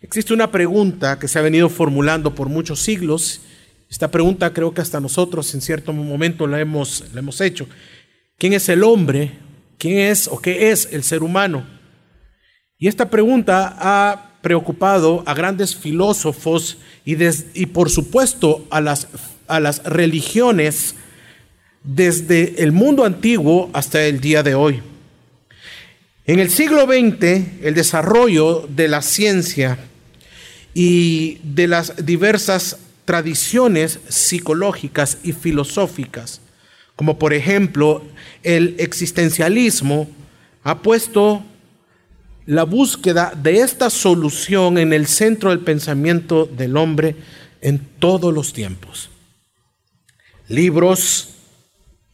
Existe una pregunta que se ha venido formulando por muchos siglos. Esta pregunta creo que hasta nosotros en cierto momento la hemos, la hemos hecho. ¿Quién es el hombre? ¿Quién es o qué es el ser humano? Y esta pregunta ha preocupado a grandes filósofos y, por supuesto a las, a las religiones desde el mundo antiguo hasta el día de hoy. En el siglo XX, el desarrollo de la ciencia y de las diversas tradiciones psicológicas y filosóficas, como por ejemplo el existencialismo, ha puesto la búsqueda de esta solución en el centro del pensamiento del hombre en todos los tiempos. Libros,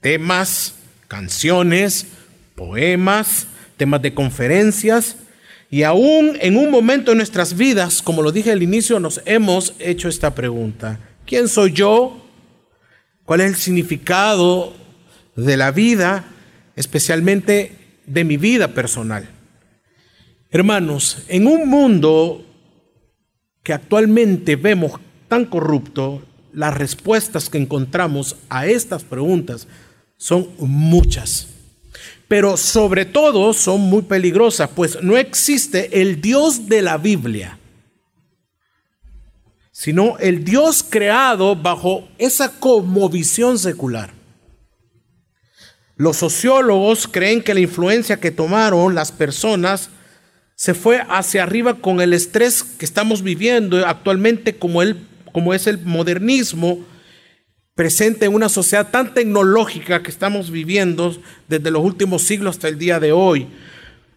temas, canciones, poemas, temas de conferencias, y aún en un momento de nuestras vidas, como lo dije al inicio, nos hemos hecho esta pregunta. ¿Quién soy yo? ¿Cuál es el significado de la vida, especialmente de mi vida personal? Hermanos, en un mundo que actualmente vemos tan corrupto, las respuestas que encontramos a estas preguntas son muchas pero sobre todo son muy peligrosas, pues no existe el Dios de la Biblia, sino el Dios creado bajo esa visión secular. Los sociólogos creen que la influencia que tomaron las personas se fue hacia arriba con el estrés que estamos viviendo actualmente como, el, como es el modernismo, presente en una sociedad tan tecnológica que estamos viviendo desde los últimos siglos hasta el día de hoy.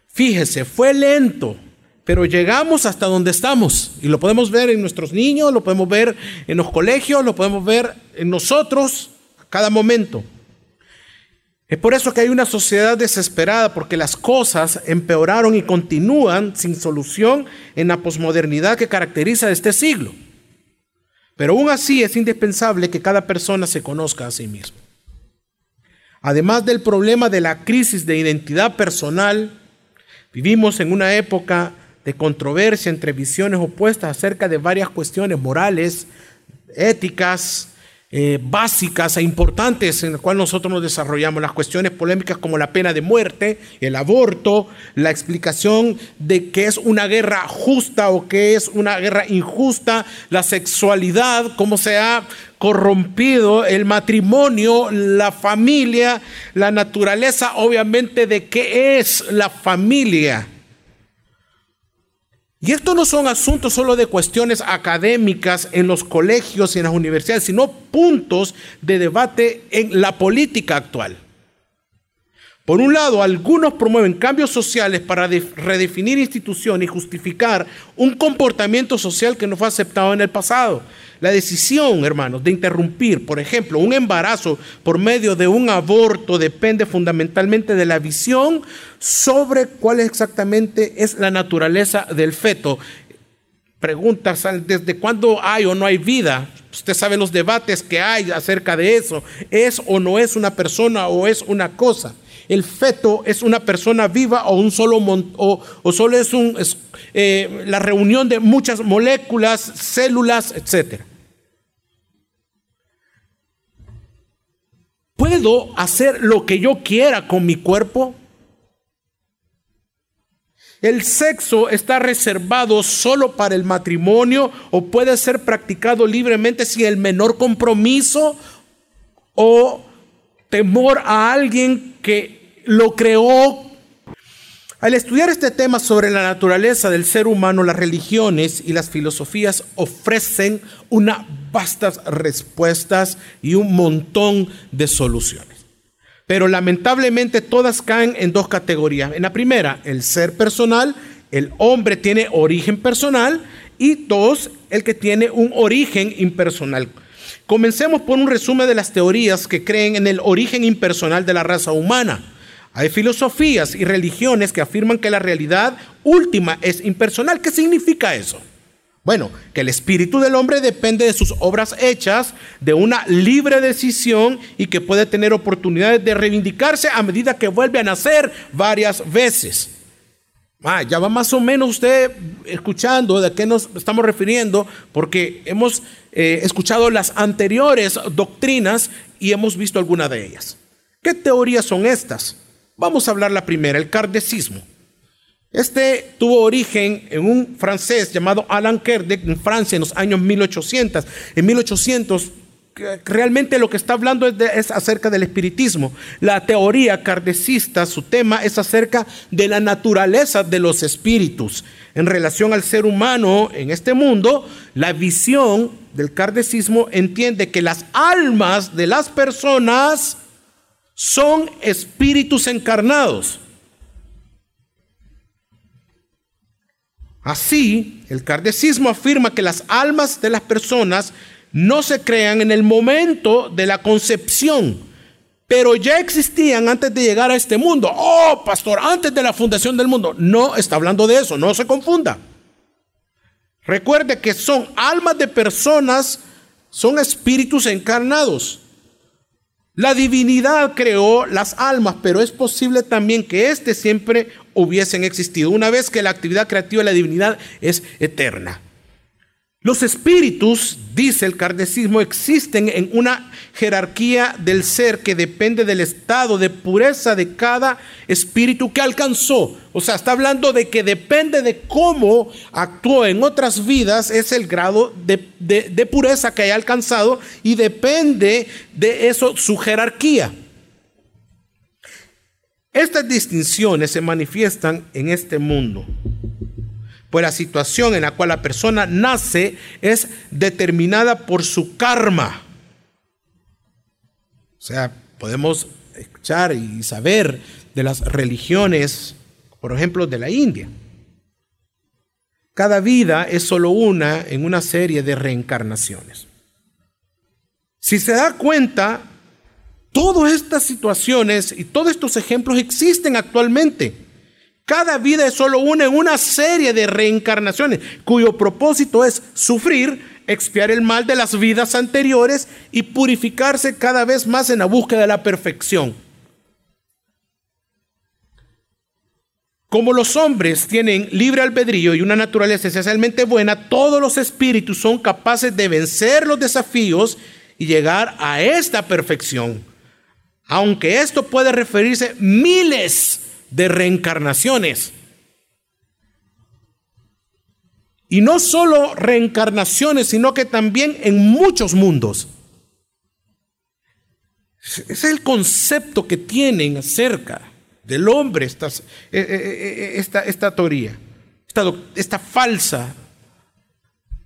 Fíjese, fue lento, pero llegamos hasta donde estamos y lo podemos ver en nuestros niños, lo podemos ver en los colegios, lo podemos ver en nosotros a cada momento. Es por eso que hay una sociedad desesperada, porque las cosas empeoraron y continúan sin solución en la posmodernidad que caracteriza este siglo. Pero aún así es indispensable que cada persona se conozca a sí mismo. Además del problema de la crisis de identidad personal, vivimos en una época de controversia entre visiones opuestas acerca de varias cuestiones morales, éticas, eh, básicas e importantes en las cuales nosotros nos desarrollamos, las cuestiones polémicas como la pena de muerte, el aborto, la explicación de qué es una guerra justa o qué es una guerra injusta, la sexualidad, cómo se ha corrompido el matrimonio, la familia, la naturaleza obviamente de qué es la familia y esto no son asuntos solo de cuestiones académicas en los colegios y en las universidades, sino puntos de debate en la política actual. Por un lado, algunos promueven cambios sociales para redefinir instituciones y justificar un comportamiento social que no fue aceptado en el pasado. La decisión, hermanos, de interrumpir, por ejemplo, un embarazo por medio de un aborto depende fundamentalmente de la visión sobre cuál exactamente es la naturaleza del feto. Preguntas, ¿desde cuándo hay o no hay vida? Usted sabe los debates que hay acerca de eso. ¿Es o no es una persona o es una cosa? el feto es una persona viva o un solo o, solo es, un, eh, la reunión de muchas moléculas, células, etc. ¿Puedo hacer lo que yo quiera con mi cuerpo? ¿El sexo está reservado solo para el matrimonio o puede ser practicado libremente sin el menor compromiso o temor a alguien que lo creó. Al estudiar este tema sobre la naturaleza del ser humano, las religiones y las filosofías ofrecen unas vastas respuestas y un montón de soluciones. Pero lamentablemente todas caen en dos categorías. En la primera, el ser personal, el hombre tiene origen personal y dos, el que tiene un origen impersonal. Comencemos por un resumen de las teorías que creen en el origen impersonal de la raza humana. Hay filosofías y religiones que afirman que la realidad última es impersonal. ¿Qué significa eso? Bueno, que el espíritu del hombre depende de sus obras hechas, de una libre decisión y que puede tener oportunidades de reivindicarse a medida que vuelve a nacer varias veces. Ah, ya va más o menos usted escuchando de qué nos estamos refiriendo, porque hemos eh, escuchado las anteriores doctrinas y hemos visto algunas de ellas. ¿Qué teorías son estas? Vamos a hablar la primera, el cardecismo. Este tuvo origen en un francés llamado Alain Kardec en Francia en los años 1800. En 1800 realmente lo que está hablando es, acerca del espiritismo. La teoría kardecista, su tema es acerca de la naturaleza de los espíritus. En relación al ser humano en este mundo, la visión del kardecismo entiende que las almas de las personas son espíritus encarnados. Así, el kardecismo afirma que las almas de las personas no se crean en el momento de la concepción, pero ya existían antes de llegar a este mundo. Oh, pastor, antes de la fundación del mundo. No está hablando de eso, no se confunda. Recuerde que son almas de personas, son espíritus encarnados. La divinidad creó las almas, pero es posible también que éste siempre hubiesen existido, una vez que la actividad creativa de la divinidad es eterna. Los espíritus, dice el kardecismo, existen en una jerarquía del ser que depende del estado de pureza de cada espíritu que alcanzó. O sea, está hablando de que depende de cómo actuó en otras vidas, es el grado de, de pureza que haya alcanzado y depende de eso su jerarquía. Estas distinciones se manifiestan en este mundo pues la situación en la cual la persona nace es determinada por su karma. O sea, podemos escuchar y saber de las religiones, por ejemplo, de la India. Cada vida es solo una en una serie de reencarnaciones. Si se da cuenta, todas estas situaciones y todos estos ejemplos existen actualmente. Cada vida es solo una en una serie de reencarnaciones cuyo propósito es sufrir, expiar el mal de las vidas anteriores y purificarse cada vez más en la búsqueda de la perfección. Como los hombres tienen libre albedrío y una naturaleza esencialmente buena, todos los espíritus son capaces de vencer los desafíos y llegar a esta perfección. Aunque esto puede referirse miles de reencarnaciones. Y no solo reencarnaciones, sino que también en muchos mundos. Es el concepto que tienen acerca del hombre esta, eh, eh, eh, esta, esta teoría, esta, esta falsa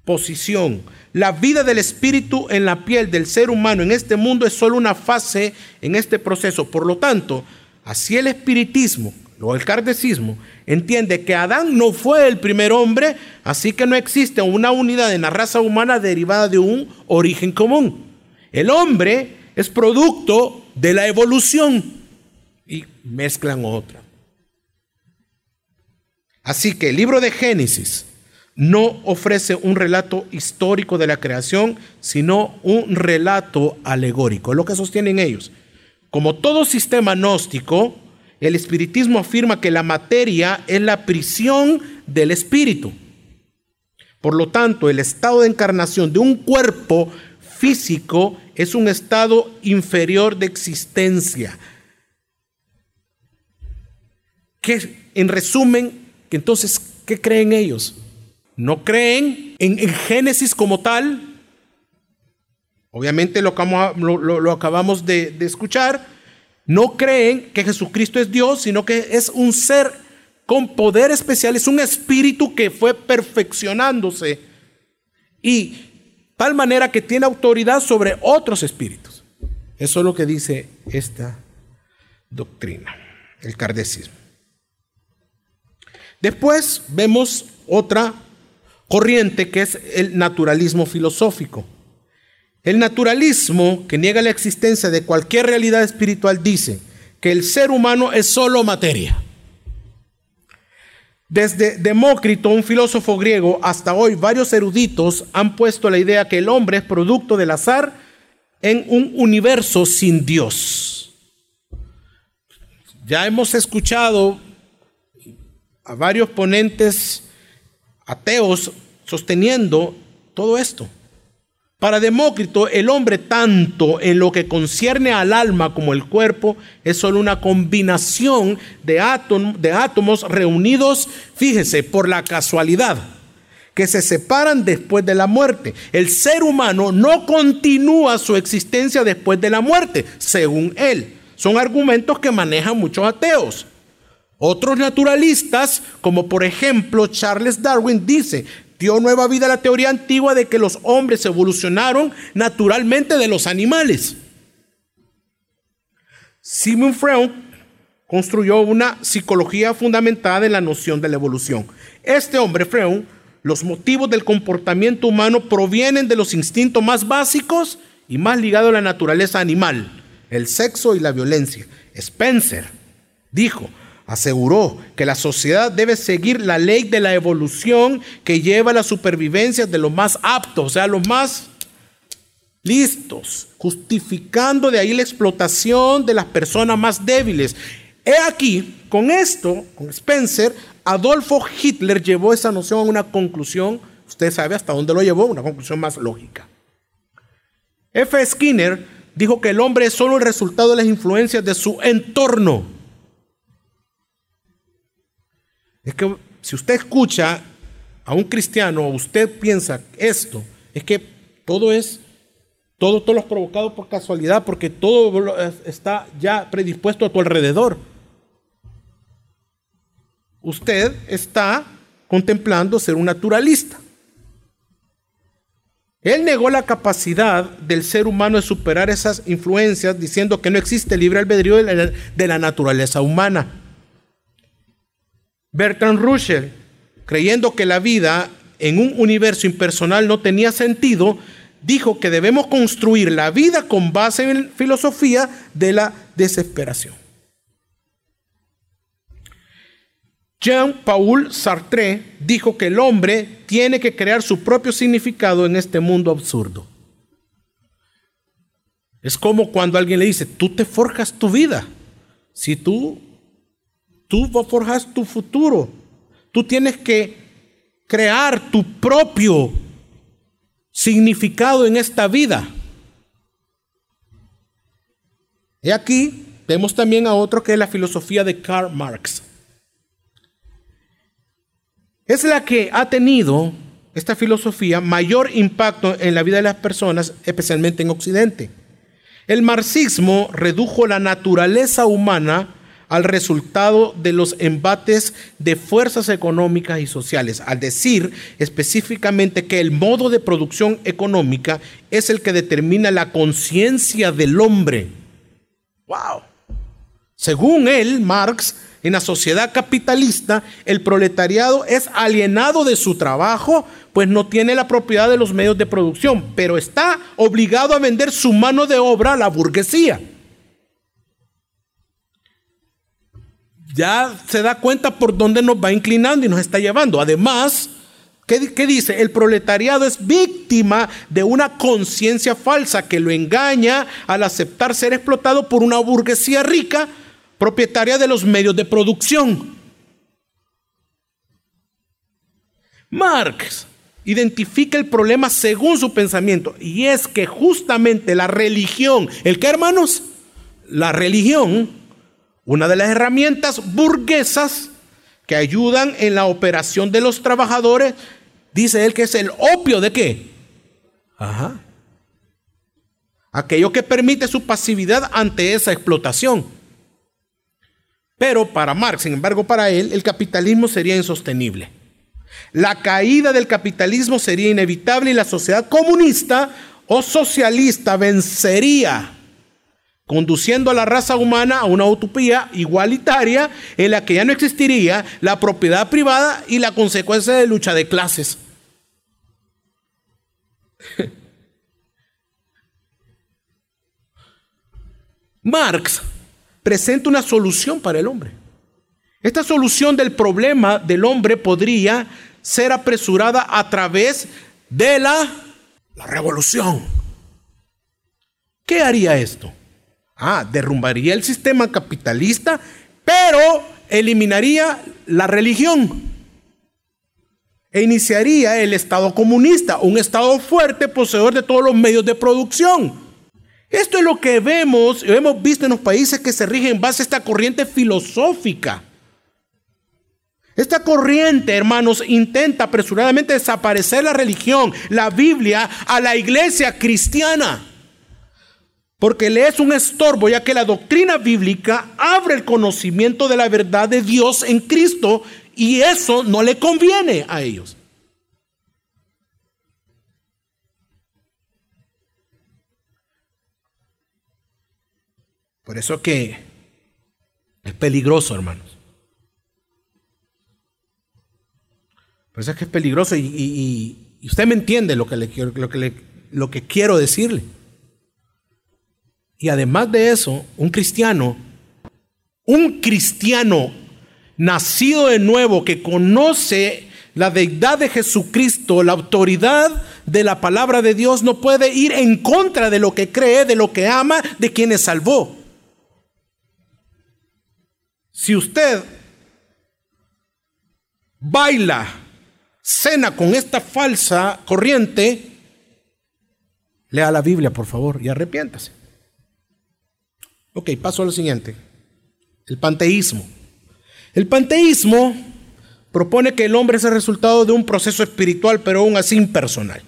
posición. La vida del espíritu en la piel del ser humano en este mundo es solo una fase en este proceso. Por lo tanto, Así el espiritismo o el cardecismo entiende que Adán no fue el primer hombre, así que no existe una unidad en la raza humana derivada de un origen común. El hombre es producto de la evolución y mezclan otra. Así que el libro de Génesis no ofrece un relato histórico de la creación, sino un relato alegórico, lo que sostienen ellos. Como todo sistema gnóstico, el espiritismo afirma que la materia es la prisión del espíritu. Por lo tanto, el estado de encarnación de un cuerpo físico es un estado inferior de existencia. Que, en resumen, entonces, ¿qué creen ellos? No creen en, Génesis como tal, Obviamente lo, acabamos de, escuchar. No creen que Jesucristo es Dios, sino que es un ser con poder especial, es un espíritu que fue perfeccionándose y tal manera que tiene autoridad sobre otros espíritus. Eso es lo que dice esta doctrina, el cardecismo. Después vemos otra corriente que es el naturalismo filosófico. El naturalismo, que niega la existencia de cualquier realidad espiritual, dice que el ser humano es solo materia. Desde Demócrito, un filósofo griego, hasta hoy varios eruditos han puesto la idea que el hombre es producto del azar en un universo sin Dios. Ya hemos escuchado a varios ponentes ateos sosteniendo todo esto. Para Demócrito, el hombre tanto en lo que concierne al alma como el cuerpo es solo una combinación de, de átomos reunidos, fíjese, por la casualidad, que se separan después de la muerte. El ser humano no continúa su existencia después de la muerte, según él. Son argumentos que manejan muchos ateos. Otros naturalistas, como por ejemplo Charles Darwin, dice, dio nueva vida a la teoría antigua de que los hombres evolucionaron naturalmente de los animales. Simon Freud construyó una psicología fundamentada en la noción de la evolución. Este hombre, Freud, los motivos del comportamiento humano provienen de los instintos más básicos y más ligados a la naturaleza animal, el sexo y la violencia. Spencer dijo, aseguró que la sociedad debe seguir la ley de la evolución que lleva a la supervivencia de los más aptos, o sea, los más listos, justificando de ahí la explotación de las personas más débiles. He aquí, con esto, con Spencer, Adolfo Hitler llevó esa noción a una conclusión, usted sabe hasta dónde lo llevó, una conclusión más lógica. F. Skinner dijo que el hombre es solo el resultado de las influencias de su entorno. Es que si usted escucha a un cristiano, o usted piensa esto, es que todo es, todo, lo provocado por casualidad, porque todo está ya predispuesto a tu alrededor. Usted está contemplando ser un naturalista. Él negó la capacidad del ser humano de superar esas influencias diciendo que no existe libre albedrío de la naturaleza humana. Bertrand Russell, creyendo que la vida en un universo impersonal no tenía sentido, dijo que debemos construir la vida con base en la filosofía de la desesperación. Jean-Paul Sartre dijo que el hombre tiene que crear su propio significado en este mundo absurdo. Es como cuando alguien le dice, tú te forjas tu vida. Si tú Tú forjas tu futuro. Tú tienes que crear tu propio significado en esta vida. Y aquí vemos también a otro que es la filosofía de Karl Marx. Es la que ha tenido esta filosofía mayor impacto en la vida de las personas, especialmente en Occidente. El marxismo redujo la naturaleza humana al resultado de los embates de fuerzas económicas y sociales, al decir específicamente que el modo de producción económica es el que determina la conciencia del hombre. ¡Wow! Según él, Marx, en la sociedad capitalista, el proletariado es alienado de su trabajo, pues no tiene la propiedad de los medios de producción, pero está obligado a vender su mano de obra a la burguesía. Ya se da cuenta por dónde nos va inclinando y nos está llevando. Además, ¿qué, dice? El proletariado es víctima de una conciencia falsa que lo engaña al aceptar ser explotado por una burguesía rica, propietaria de los medios de producción. Marx identifica el problema según su pensamiento y es que justamente la religión, ¿el qué hermanos? La religión una de las herramientas burguesas que ayudan en la operación de los trabajadores, dice él que es el opio de qué? Ajá. Aquello que permite su pasividad ante esa explotación. Pero para Marx, sin embargo, para él, el capitalismo sería insostenible. La caída del capitalismo sería inevitable y la sociedad comunista o socialista vencería conduciendo a la raza humana a una utopía igualitaria en la que ya no existiría la propiedad privada y la consecuencia de lucha de clases. Marx presenta una solución para el hombre. Esta solución del problema del hombre podría ser apresurada a través de la, la revolución. ¿Qué haría esto? Ah, derrumbaría el sistema capitalista, pero eliminaría la religión e iniciaría el Estado comunista, un Estado fuerte, poseedor de todos los medios de producción. Esto es lo que vemos hemos visto en los países que se rigen en base a esta corriente filosófica. Esta corriente, hermanos, intenta apresuradamente desaparecer la religión, la Biblia, a la iglesia cristiana. Porque le es un estorbo, ya que la doctrina bíblica abre el conocimiento de la verdad de Dios en Cristo y eso no le conviene a ellos. Por eso que es peligroso, hermanos. Por eso es que es peligroso y, usted me entiende lo que, le, lo, que lo que quiero decirle. Y además de eso, un cristiano, un cristiano nacido de nuevo, que conoce la deidad de Jesucristo, la autoridad de la palabra de Dios, no puede ir en contra de lo que cree, de lo que ama, de quienes salvó. Si usted baila, cena con esta falsa corriente, lea la Biblia, por favor, y arrepiéntase. Ok, paso a lo siguiente. El panteísmo. El panteísmo propone que el hombre es el resultado de un proceso espiritual, pero aún así impersonal.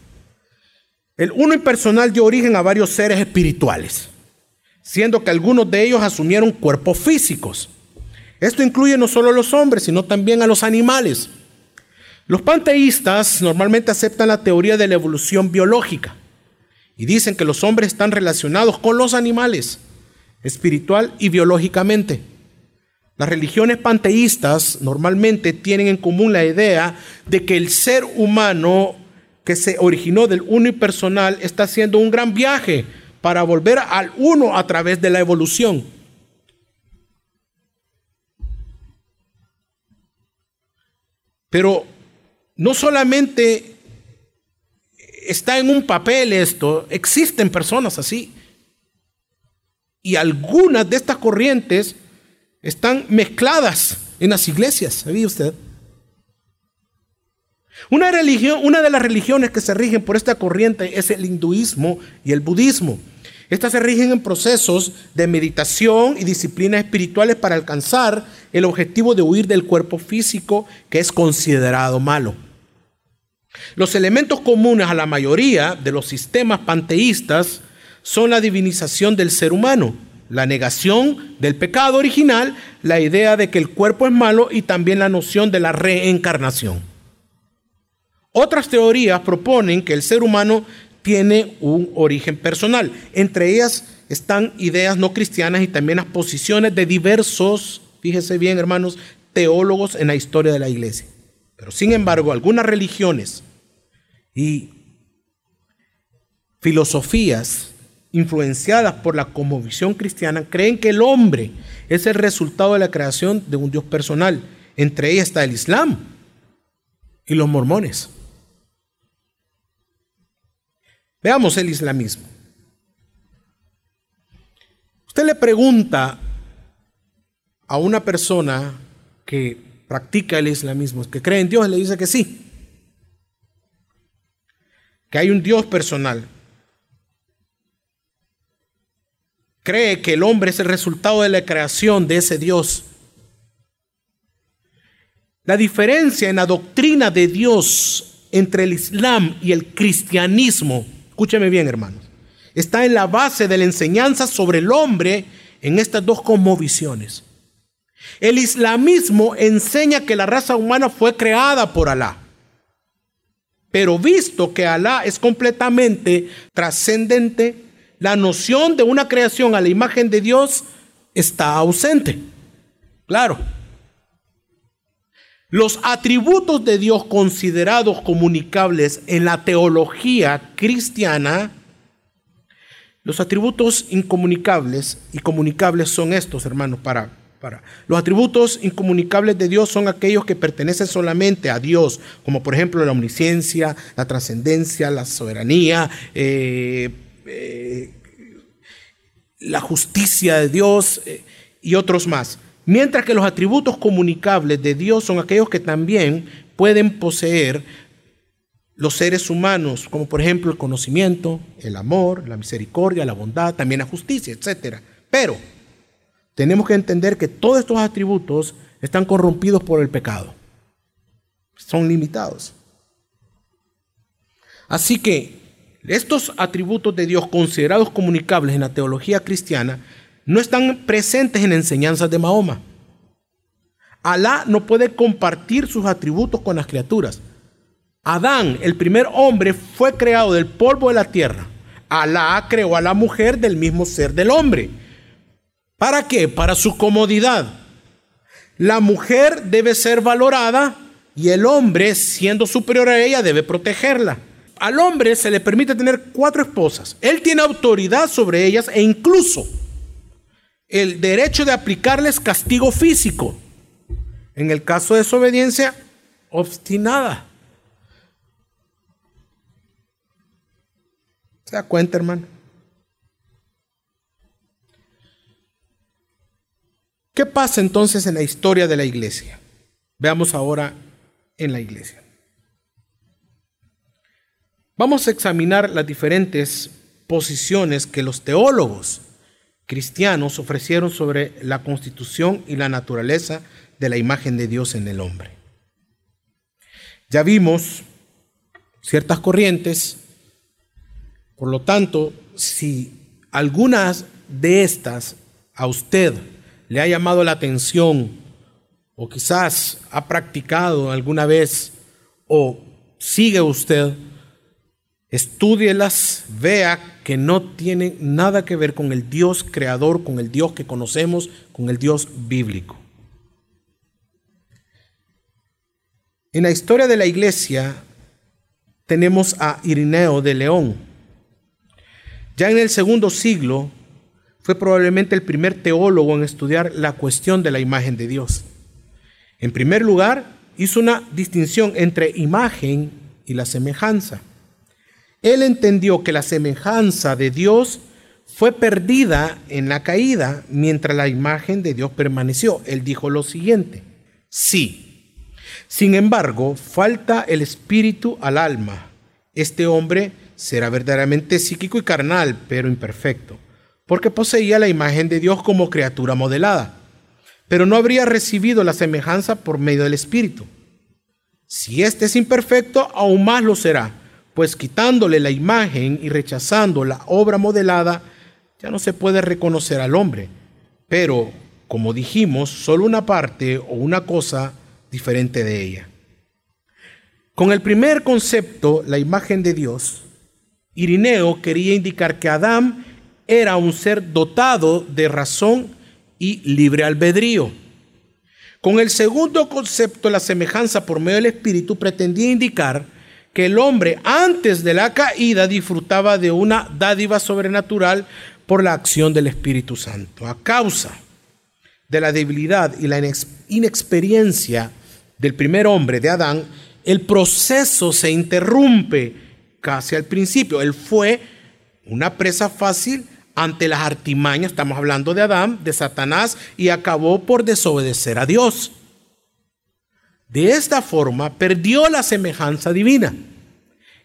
El uno impersonal dio origen a varios seres espirituales, siendo que algunos de ellos asumieron cuerpos físicos. Esto incluye no solo a los hombres, sino también a los animales. Los panteístas normalmente aceptan la teoría de la evolución biológica y dicen que los hombres están relacionados con los animales, espiritual y biológicamente. Las religiones panteístas normalmente tienen en común la idea de que el ser humano que se originó del uno y personal está haciendo un gran viaje para volver al uno a través de la evolución. Pero no solamente está en un papel esto, existen personas así. Y algunas de estas corrientes están mezcladas en las iglesias, ¿sabía usted? Una religión, una de las religiones que se rigen por esta corriente es el hinduismo y el budismo. Estas se rigen en procesos de meditación y disciplinas espirituales para alcanzar el objetivo de huir del cuerpo físico que es considerado malo. Los elementos comunes a la mayoría de los sistemas panteístas son la divinización del ser humano, la negación del pecado original, la idea de que el cuerpo es malo y también la noción de la reencarnación. Otras teorías proponen que el ser humano tiene un origen personal. Entre ellas están ideas no cristianas y también las posiciones de diversos, fíjese bien hermanos, teólogos en la historia de la iglesia. Pero sin embargo, algunas religiones y filosofías influenciadas por la conmovisión cristiana, creen que el hombre es el resultado de la creación de un Dios personal. Entre ellas está el Islam y los mormones. Veamos el islamismo. Usted le pregunta a una persona que practica el islamismo, que cree en Dios, le dice que sí, que hay un Dios personal, cree que el hombre es el resultado de la creación de ese Dios. La diferencia en la doctrina de Dios entre el Islam y el cristianismo, escúcheme bien hermanos, está en la base de la enseñanza sobre el hombre en estas dos cosmovisiones. El islamismo enseña que la raza humana fue creada por Alá. Pero visto que Alá es completamente trascendente, la noción de una creación a la imagen de Dios está ausente. Claro. Los atributos de Dios considerados comunicables en la teología cristiana, los atributos incomunicables y comunicables son estos, hermanos, para, para. Los atributos incomunicables de Dios son aquellos que pertenecen solamente a Dios, como por ejemplo la omnisciencia, la trascendencia, la soberanía, eh, eh, la justicia de Dios eh, y otros más. Mientras que los atributos comunicables de Dios son aquellos que también pueden poseer los seres humanos, como por ejemplo el conocimiento, el amor, la misericordia, la bondad, también la justicia, etc. Pero tenemos que entender que todos estos atributos están corrompidos por el pecado. Son limitados. Así que estos atributos de Dios considerados comunicables en la teología cristiana no están presentes en enseñanzas de Mahoma. Alá no puede compartir sus atributos con las criaturas. Adán, el primer hombre, fue creado del polvo de la tierra. Alá creó a la mujer del mismo ser del hombre. ¿Para qué? Para su comodidad. La mujer debe ser valorada y el hombre, siendo superior a ella, debe protegerla. Al hombre se le permite tener cuatro esposas. Él tiene autoridad sobre ellas e incluso el derecho de aplicarles castigo físico. En el caso de desobediencia obstinada. ¿Se da cuenta, hermano? ¿Qué pasa entonces en la historia de la iglesia? Veamos ahora en la iglesia. Vamos a examinar las diferentes posiciones que los teólogos cristianos ofrecieron sobre la constitución y la naturaleza de la imagen de Dios en el hombre. Ya vimos ciertas corrientes por lo tanto, si algunas de estas a usted le ha llamado la atención o quizás ha practicado alguna vez o sigue usted, estúdielas, vea que no tienen nada que ver con el Dios creador, con el Dios que conocemos, con el Dios bíblico. En la historia de la iglesia tenemos a Irineo de León, ya en el segundo siglo fue probablemente el primer teólogo en estudiar la cuestión de la imagen de Dios. En primer lugar, hizo una distinción entre imagen y la semejanza. Él entendió que la semejanza de Dios fue perdida en la caída mientras la imagen de Dios permaneció. Él dijo lo siguiente, sí, sin embargo, falta el espíritu al alma. Este hombre será verdaderamente psíquico y carnal, pero imperfecto, porque poseía la imagen de Dios como criatura modelada, pero no habría recibido la semejanza por medio del Espíritu. Si éste es imperfecto, aún más lo será, pues quitándole la imagen y rechazando la obra modelada, ya no se puede reconocer al hombre, pero, como dijimos, solo una parte o una cosa diferente de ella. Con el primer concepto, la imagen de Dios, Irineo quería indicar que Adán era un ser dotado de razón y libre albedrío. Con el segundo concepto, la semejanza por medio del Espíritu, pretendía indicar que el hombre antes de la caída disfrutaba de una dádiva sobrenatural por la acción del Espíritu Santo. A causa de la debilidad y la inexperiencia del primer hombre, de Adán, el proceso se interrumpe casi al principio. Él fue una presa fácil ante las artimañas, estamos hablando de Adán, de Satanás, y acabó por desobedecer a Dios. De esta forma perdió la semejanza divina,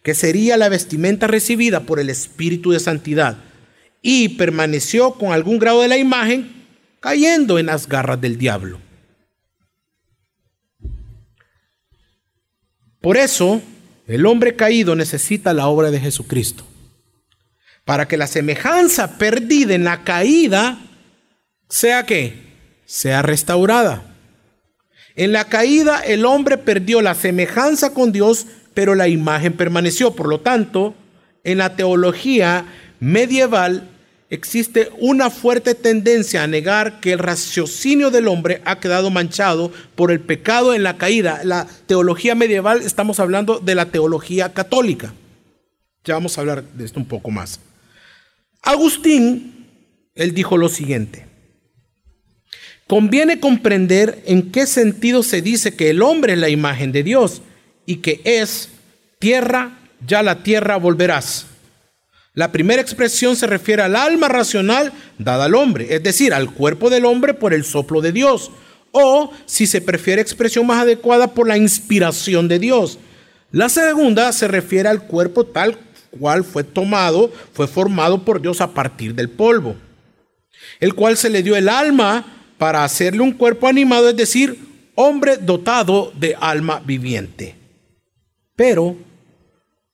que sería la vestimenta recibida por el Espíritu de Santidad, y permaneció con algún grado de la imagen cayendo en las garras del diablo. Por eso, el hombre caído necesita la obra de Jesucristo. Para que la semejanza perdida en la caída sea que sea restaurada. En la caída el hombre perdió la semejanza con Dios, pero la imagen permaneció. Por lo tanto, en la teología medieval existe una fuerte tendencia a negar que el raciocinio del hombre ha quedado manchado por el pecado en la caída. La teología medieval, estamos hablando de la teología católica. Ya vamos a hablar de esto un poco más. Agustín, él dijo lo siguiente. Conviene comprender en qué sentido se dice que el hombre es la imagen de Dios y que es tierra, ya la tierra volverás La primera expresión se refiere al alma racional dada al hombre, es decir, al cuerpo del hombre por el soplo de Dios, o, si se prefiere expresión más adecuada, por la inspiración de Dios. La segunda se refiere al cuerpo tal cual fue tomado, fue formado por Dios a partir del polvo, el cual se le dio el alma para hacerle un cuerpo animado, es decir, hombre dotado de alma viviente. Pero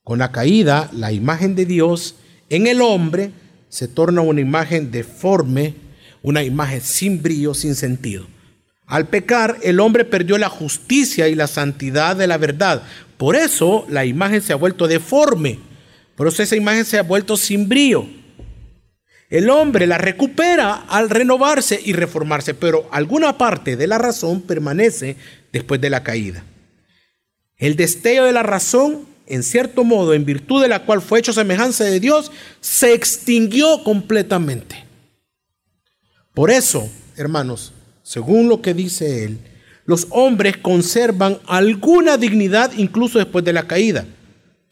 con la caída, la imagen de Dios en el hombre se torna una imagen deforme, una imagen sin brillo, sin sentido. Al pecar, el hombre perdió la justicia y la santidad de la verdad. Por eso la imagen se ha vuelto deforme. Por eso esa imagen se ha vuelto sin brillo. El hombre la recupera al renovarse y reformarse, pero alguna parte de la razón permanece después de la caída. El destello de la razón, en cierto modo, en virtud de la cual fue hecho semejanza de Dios, se extinguió completamente. Por eso, hermanos, según lo que dice él, los hombres conservan alguna dignidad incluso después de la caída.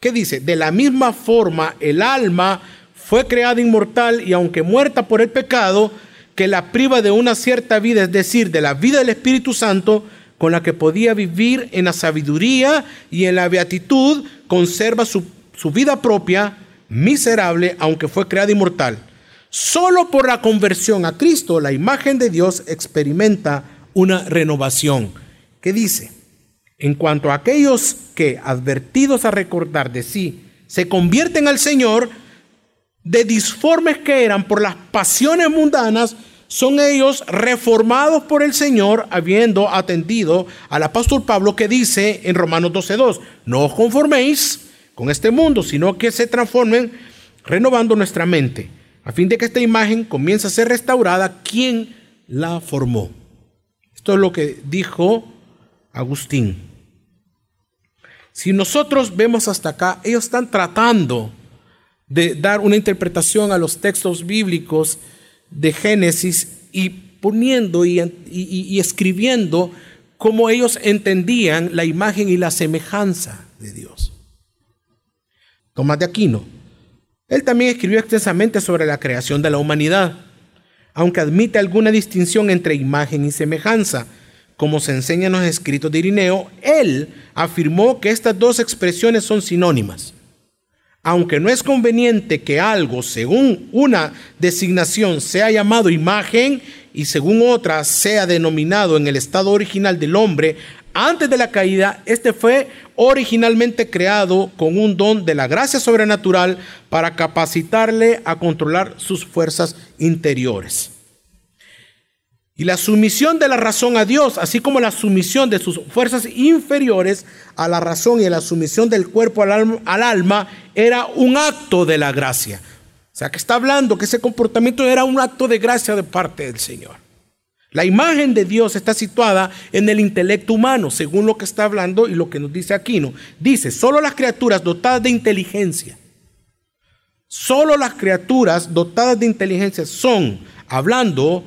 ¿Qué dice? De la misma forma, el alma fue creada inmortal y aunque muerta por el pecado, que la priva de una cierta vida, es decir, de la vida del Espíritu Santo, con la que podía vivir en la sabiduría y en la beatitud, conserva su, vida propia, miserable, aunque fue creada inmortal. Solo por la conversión a Cristo, la imagen de Dios experimenta una renovación. ¿Qué dice? En cuanto a aquellos que, advertidos a recordar de sí, se convierten al Señor, de disformes que eran por las pasiones mundanas, son ellos reformados por el Señor, habiendo atendido al apóstol Pablo que dice en Romanos 12:2, no os conforméis con este mundo, sino que se transformen renovando nuestra mente, a fin de que esta imagen comience a ser restaurada, ¿quién la formó? Esto es lo que dijo Agustín. Si nosotros vemos hasta acá, ellos están tratando de dar una interpretación a los textos bíblicos de Génesis y poniendo y, escribiendo cómo ellos entendían la imagen y la semejanza de Dios. Tomás de Aquino. Él también escribió extensamente sobre la creación de la humanidad, aunque admite alguna distinción entre imagen y semejanza. Como se enseña en los escritos de Irineo, él afirmó que estas dos expresiones son sinónimas aunque no es conveniente que algo según una designación sea llamado imagen y según otra sea denominado en el estado original del hombre, antes de la caída, este fue originalmente creado con un don de la gracia sobrenatural para capacitarle a controlar sus fuerzas interiores. Y la sumisión de la razón a Dios, así como la sumisión de sus fuerzas inferiores a la razón y la sumisión del cuerpo al alma, era un acto de la gracia. O sea, que está hablando que ese comportamiento era un acto de gracia de parte del Señor. La imagen de Dios está situada en el intelecto humano, según lo que está hablando y lo que nos dice Aquino. Dice, solo las criaturas dotadas de inteligencia, solo las criaturas dotadas de inteligencia son, hablando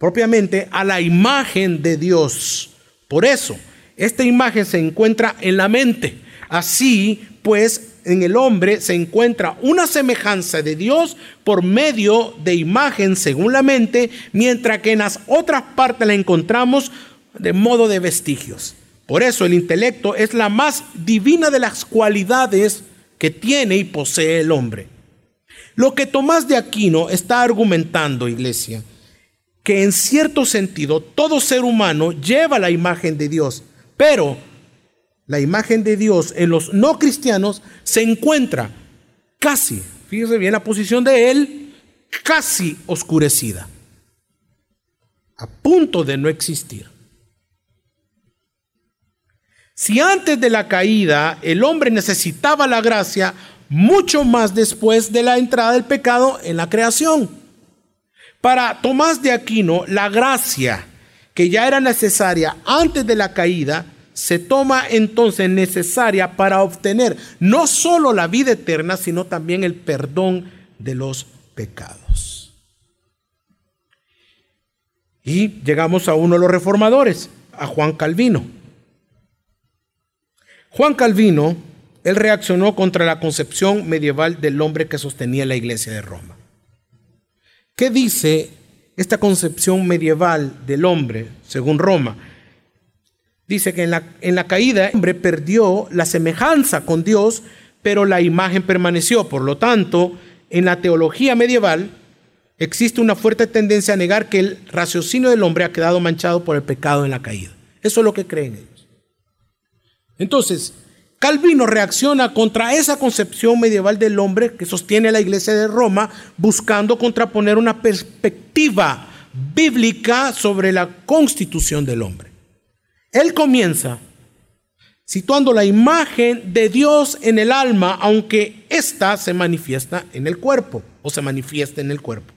propiamente a la imagen de Dios. Por eso, esta imagen se encuentra en la mente. Así pues, en el hombre se encuentra una semejanza de Dios por medio de imagen según la mente, mientras que en las otras partes la encontramos de modo de vestigios. Por eso el intelecto es la más divina de las cualidades que tiene y posee el hombre. Lo que Tomás de Aquino está argumentando, iglesia, que en cierto sentido todo ser humano lleva la imagen de Dios, pero la imagen de Dios en los no cristianos se encuentra casi, fíjese bien la posición de él, casi oscurecida, a punto de no existir. Si antes de la caída el hombre necesitaba la gracia, mucho más después de la entrada del pecado en la creación. Para Tomás de Aquino, la gracia que ya era necesaria antes de la caída, se toma entonces necesaria para obtener no solo la vida eterna, sino también el perdón de los pecados. Y llegamos a uno de los reformadores, a Juan Calvino. Juan Calvino él reaccionó contra la concepción medieval del hombre que sostenía la iglesia de Roma. ¿Qué dice esta concepción medieval del hombre, según Roma? Dice que en la, en la caída el hombre perdió la semejanza con Dios, pero la imagen permaneció. Por lo tanto, en la teología medieval existe una fuerte tendencia a negar que el raciocinio del hombre ha quedado manchado por el pecado en la caída. Eso es lo que creen ellos. Entonces, Calvino reacciona contra esa concepción medieval del hombre que sostiene la iglesia de Roma, buscando contraponer una perspectiva bíblica sobre la constitución del hombre. Él comienza situando la imagen de Dios en el alma, aunque ésta se manifiesta en el cuerpo o se manifiesta en el cuerpo.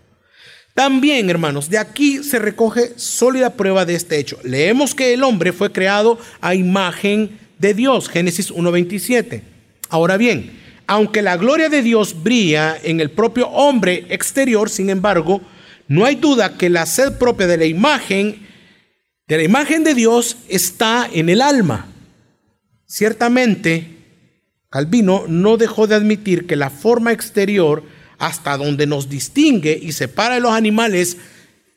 También, hermanos, de aquí se recoge sólida prueba de este hecho. Leemos que el hombre fue creado a imagen de Dios, Génesis 1.27. Ahora bien, aunque la gloria de Dios brilla en el propio hombre exterior, sin embargo, no hay duda que la sed propia de la imagen, de la imagen de Dios, está en el alma. Ciertamente, Calvino no dejó de admitir que la forma exterior, hasta donde nos distingue y separa de los animales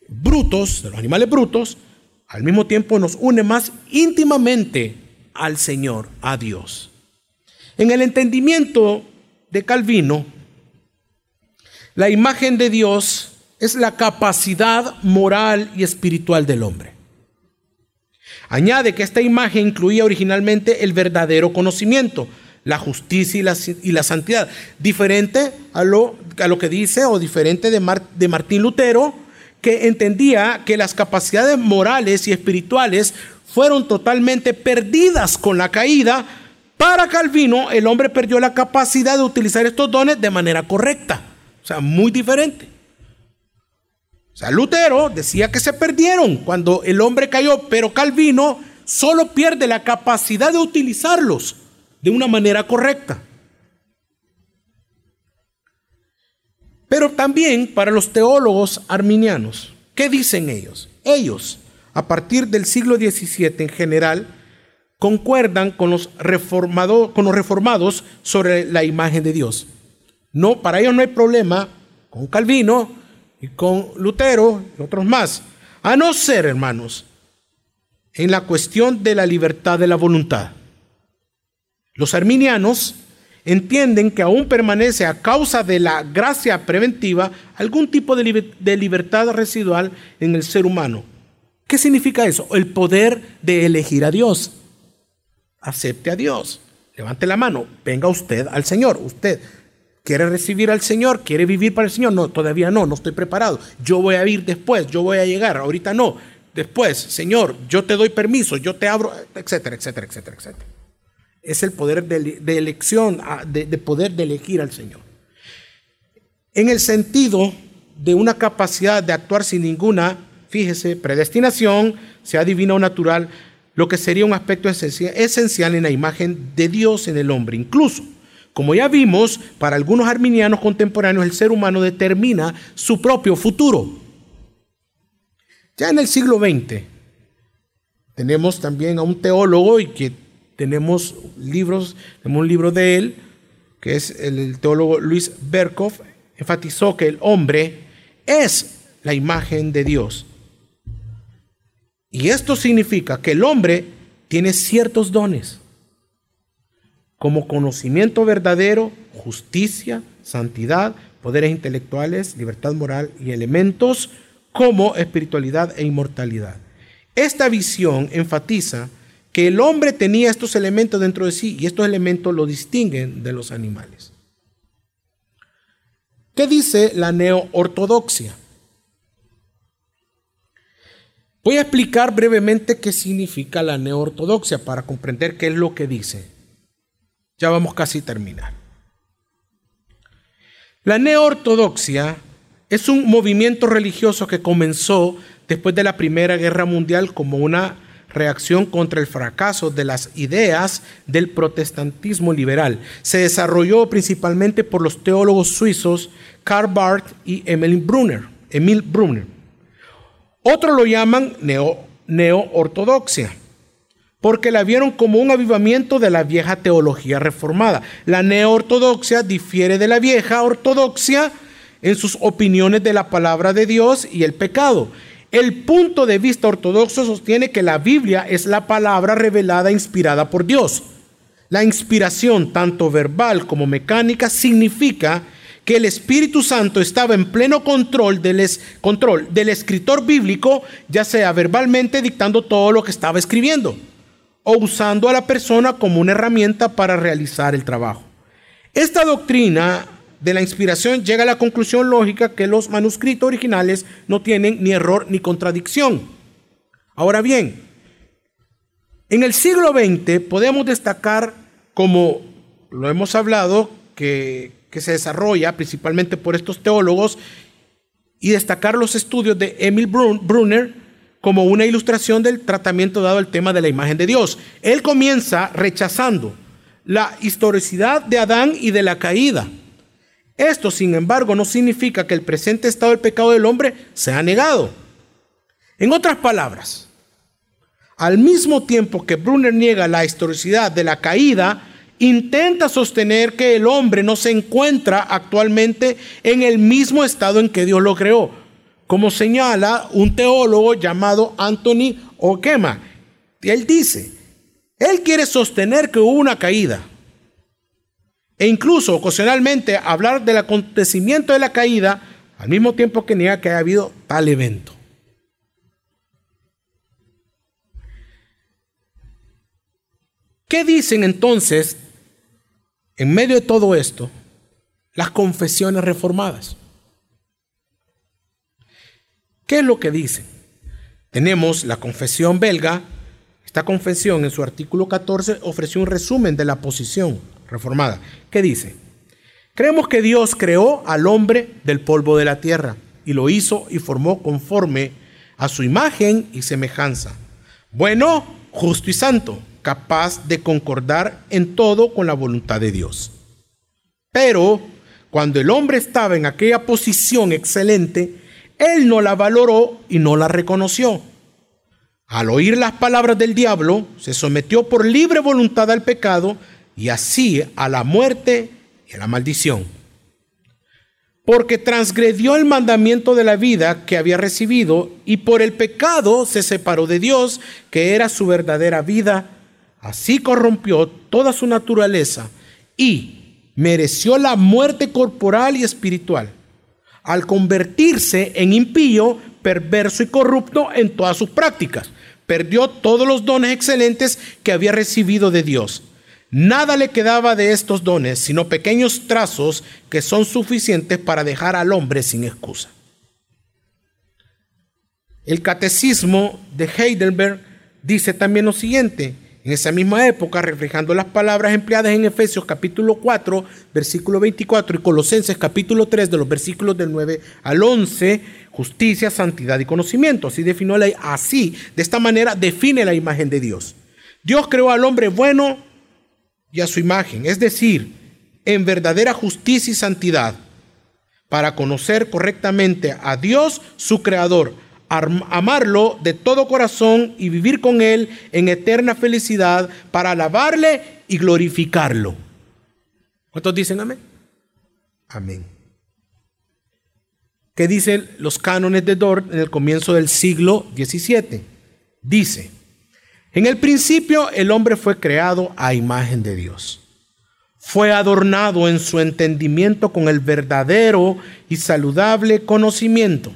brutos, de los animales brutos, al mismo tiempo nos une más íntimamente al Señor, a Dios. En el entendimiento de Calvino, la imagen de Dios es la capacidad moral y espiritual del hombre. Añade que esta imagen incluía originalmente el verdadero conocimiento, la justicia y la, santidad, diferente a lo, a lo, que dice o diferente de, de Martín Lutero, que entendía que las capacidades morales y espirituales fueron totalmente perdidas con la caída, para Calvino el hombre perdió la capacidad de utilizar estos dones de manera correcta. O sea, muy diferente. O sea, Lutero decía que se perdieron cuando el hombre cayó, pero Calvino solo pierde la capacidad de utilizarlos de una manera correcta. Pero también para los teólogos arminianos, ¿qué dicen ellos? Ellos a partir del siglo XVII en general, concuerdan con los, con los reformados sobre la imagen de Dios. No, para ellos no hay problema con Calvino y con Lutero y otros más. A no ser, hermanos, en la cuestión de la libertad de la voluntad. Los arminianos entienden que aún permanece a causa de la gracia preventiva algún tipo de libertad residual en el ser humano ¿Qué significa eso? El poder de elegir a Dios. Acepte a Dios. Levante la mano. Venga usted al Señor. Usted quiere recibir al Señor, quiere vivir para el Señor. No, todavía no, no estoy preparado. Yo voy a ir después, yo voy a llegar. Ahorita no. Después, Señor, yo te doy permiso, yo te abro, etcétera, etcétera, etcétera, etcétera. Es el poder de, elección, ah, de poder de elegir al Señor. En el sentido de una capacidad de actuar sin ninguna fíjese, predestinación, sea divina o natural, lo que sería un aspecto esencial en la imagen de Dios en el hombre. Incluso, como ya vimos, para algunos arminianos contemporáneos el ser humano determina su propio futuro. Ya en el siglo XX tenemos también a un teólogo y que tenemos libros, tenemos un libro de él, que es el teólogo Luis Berkhoff, enfatizó que el hombre es la imagen de Dios y esto significa que el hombre tiene ciertos dones, como conocimiento verdadero, justicia, santidad, poderes intelectuales, libertad moral y elementos como espiritualidad e inmortalidad. Esta visión enfatiza que el hombre tenía estos elementos dentro de sí y estos elementos lo distinguen de los animales. ¿Qué dice la neoortodoxia? Voy a explicar brevemente qué significa la neoortodoxia para comprender qué es lo que dice. Ya vamos casi a terminar. La neoortodoxia es un movimiento religioso que comenzó después de la Primera Guerra Mundial como una reacción contra el fracaso de las ideas del protestantismo liberal. Se desarrolló principalmente por los teólogos suizos Karl Barth y Emil Brunner. Emil Brunner. Otros lo llaman neo, ortodoxia porque la vieron como un avivamiento de la vieja teología reformada. La neortodoxia difiere de la vieja ortodoxia en sus opiniones de la palabra de Dios y el pecado. El punto de vista ortodoxo sostiene que la Biblia es la palabra revelada inspirada por Dios. La inspiración, tanto verbal como mecánica, significa que el Espíritu Santo estaba en pleno control del, control del escritor bíblico, ya sea verbalmente dictando todo lo que estaba escribiendo o usando a la persona como una herramienta para realizar el trabajo. Esta doctrina de la inspiración llega a la conclusión lógica que los manuscritos originales no tienen ni error ni contradicción. Ahora bien, en el siglo XX podemos destacar, como lo hemos hablado, que, que se desarrolla principalmente por estos teólogos, y destacar los estudios de Emil Brunner, como una ilustración del tratamiento dado al tema de la imagen de Dios. Él comienza rechazando la historicidad de Adán y de la caída. Esto, sin embargo, no significa que el presente estado del pecado del hombre sea negado. En otras palabras, al mismo tiempo que Brunner niega la historicidad de la caída, intenta sostener que el hombre no se encuentra actualmente en el mismo estado en que Dios lo creó como señala un teólogo llamado Anthony Okema. Él dice, él quiere sostener que hubo una caída. E incluso ocasionalmente hablar del acontecimiento de la caída al mismo tiempo que niega que haya habido tal evento. ¿Qué dicen entonces, en medio de todo esto, las confesiones reformadas? ¿Qué es lo que dice? Tenemos la confesión belga. Esta confesión en su artículo 14 ofreció un resumen de la posición reformada. ¿Qué dice? Creemos que Dios creó al hombre del polvo de la tierra y lo hizo y formó conforme a su imagen y semejanza. Bueno, justo y santo, capaz de concordar en todo con la voluntad de Dios. Pero cuando el hombre estaba en aquella posición excelente, él no la valoró y no la reconoció. Al oír las palabras del diablo, se sometió por libre voluntad al pecado y así a la muerte y a la maldición. Porque transgredió el mandamiento de la vida que había recibido y por el pecado se separó de Dios, que era su verdadera vida. Así corrompió toda su naturaleza y mereció la muerte corporal y espiritual al convertirse en impío, perverso y corrupto en todas sus prácticas. Perdió todos los dones excelentes que había recibido de Dios. Nada le quedaba de estos dones, sino pequeños trazos que son suficientes para dejar al hombre sin excusa. El catecismo de Heidelberg dice también lo siguiente, en esa misma época, reflejando las palabras empleadas en Efesios capítulo 4, versículo 24 y Colosenses capítulo 3 de los versículos del 9 al 11, justicia, santidad y conocimiento. Así definió la, así, de esta manera define la imagen de Dios. Dios creó al hombre bueno y a su imagen, es decir, en verdadera justicia y santidad, para conocer correctamente a Dios, su creador, amarlo de todo corazón y vivir con Él en eterna felicidad para alabarle y glorificarlo. ¿Cuántos dicen amén? Amén. ¿Qué dicen los cánones de Dort en el comienzo del siglo XVII? Dice, en el principio el hombre fue creado a imagen de Dios. Fue adornado en su entendimiento con el verdadero y saludable conocimiento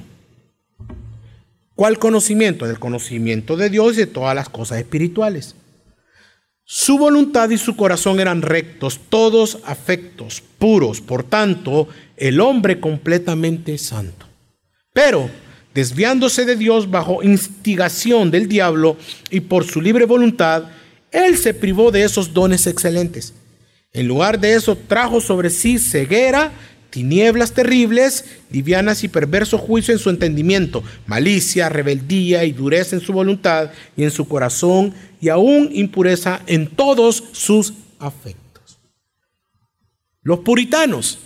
¿Cuál conocimiento? El conocimiento de Dios y de todas las cosas espirituales. Su voluntad y su corazón eran rectos, todos afectos, puros, por tanto, el hombre completamente santo. Pero, desviándose de Dios bajo instigación del diablo y por su libre voluntad, él se privó de esos dones excelentes. En lugar de eso, trajo sobre sí ceguera tinieblas terribles, livianas y perverso juicio en su entendimiento, malicia, rebeldía y dureza en su voluntad y en su corazón, y aún impureza en todos sus afectos. Los puritanos,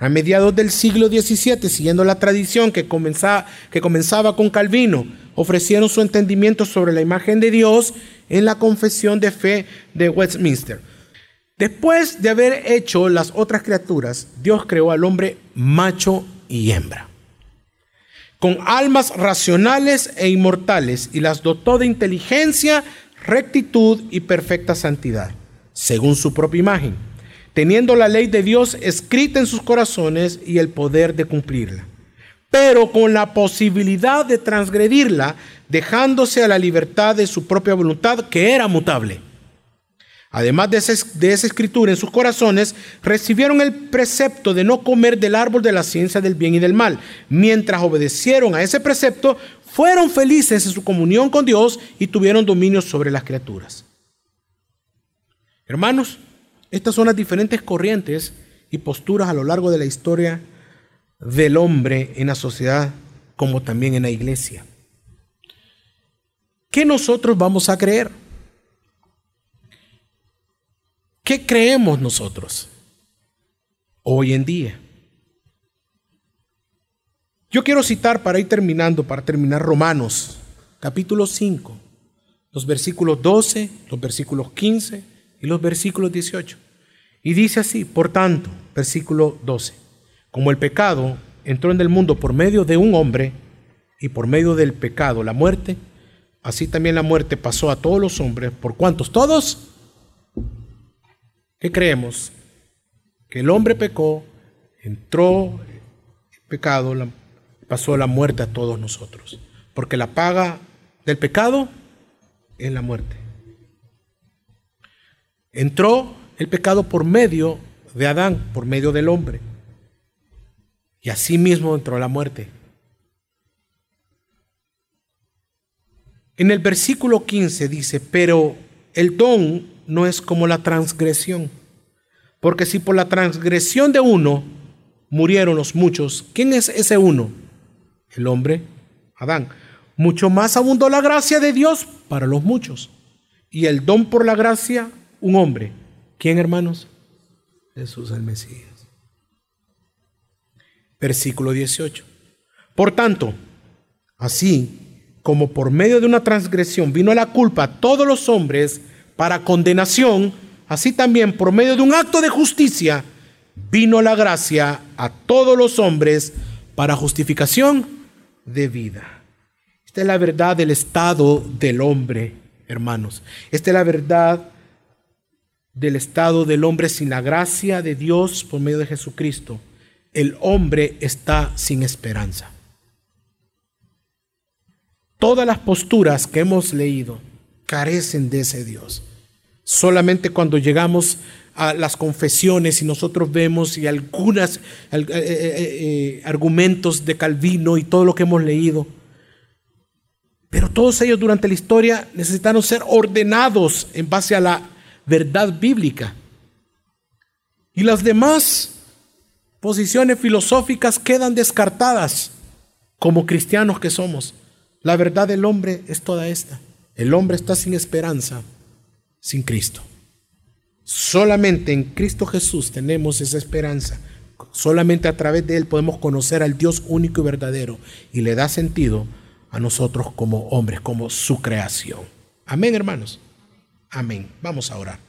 a mediados del siglo XVII, siguiendo la tradición que comenzaba, que comenzaba con Calvino, ofrecieron su entendimiento sobre la imagen de Dios en la confesión de fe de Westminster. Después de haber hecho las otras criaturas, Dios creó al hombre macho y hembra, con almas racionales e inmortales, y las dotó de inteligencia, rectitud y perfecta santidad, según su propia imagen, teniendo la ley de Dios escrita en sus corazones y el poder de cumplirla pero con la posibilidad de transgredirla, dejándose a la libertad de su propia voluntad, que era mutable. Además de, esa escritura en sus corazones, recibieron el precepto de no comer del árbol de la ciencia del bien y del mal. Mientras obedecieron a ese precepto, fueron felices en su comunión con Dios y tuvieron dominio sobre las criaturas. Hermanos, estas son las diferentes corrientes y posturas a lo largo de la historia del hombre en la sociedad como también en la iglesia. ¿Qué nosotros vamos a creer? ¿Qué creemos nosotros hoy en día? Yo quiero citar para ir terminando, para terminar Romanos, capítulo 5, los versículos 12, los versículos 15 y los versículos 18. Y dice así, por tanto, versículo 12, como el pecado entró en el mundo por medio de un hombre y por medio del pecado la muerte, así también la muerte pasó a todos los hombres. ¿Por cuántos? ¿Todos? ¿Qué creemos? Que el hombre pecó, entró el pecado, pasó la muerte a todos nosotros. Porque la paga del pecado es la muerte. Entró el pecado por medio de Adán, por medio del hombre. Y así mismo entró la muerte. En el versículo 15 dice, pero el don no es como la transgresión. Porque si por la transgresión de uno murieron los muchos, ¿quién es ese uno? El hombre, Adán. Mucho más abundó la gracia de Dios para los muchos. Y el don por la gracia, un hombre. ¿Quién, hermanos? Jesús el Mesías. Versículo 18. Por tanto, así como por medio de una transgresión vino la culpa a todos los hombres, para condenación, así también por medio de un acto de justicia vino la gracia a todos los hombres para justificación de vida. Esta es la verdad del estado del hombre, hermanos. Esta es la verdad del estado del hombre sin la gracia de Dios por medio de Jesucristo. El hombre está sin esperanza. Todas las posturas que hemos leído carecen de ese Dios. Solamente cuando llegamos a las confesiones y nosotros vemos y algunos eh, eh, eh, argumentos de Calvino y todo lo que hemos leído, pero todos ellos durante la historia necesitaron ser ordenados en base a la verdad bíblica. Y las demás posiciones filosóficas quedan descartadas como cristianos que somos. La verdad del hombre es toda esta. El hombre está sin esperanza sin Cristo. Solamente en Cristo Jesús tenemos esa esperanza. Solamente a través de Él podemos conocer al Dios único y verdadero y le da sentido a nosotros como hombres, como su creación. Amén, hermanos. Amén. Vamos a orar.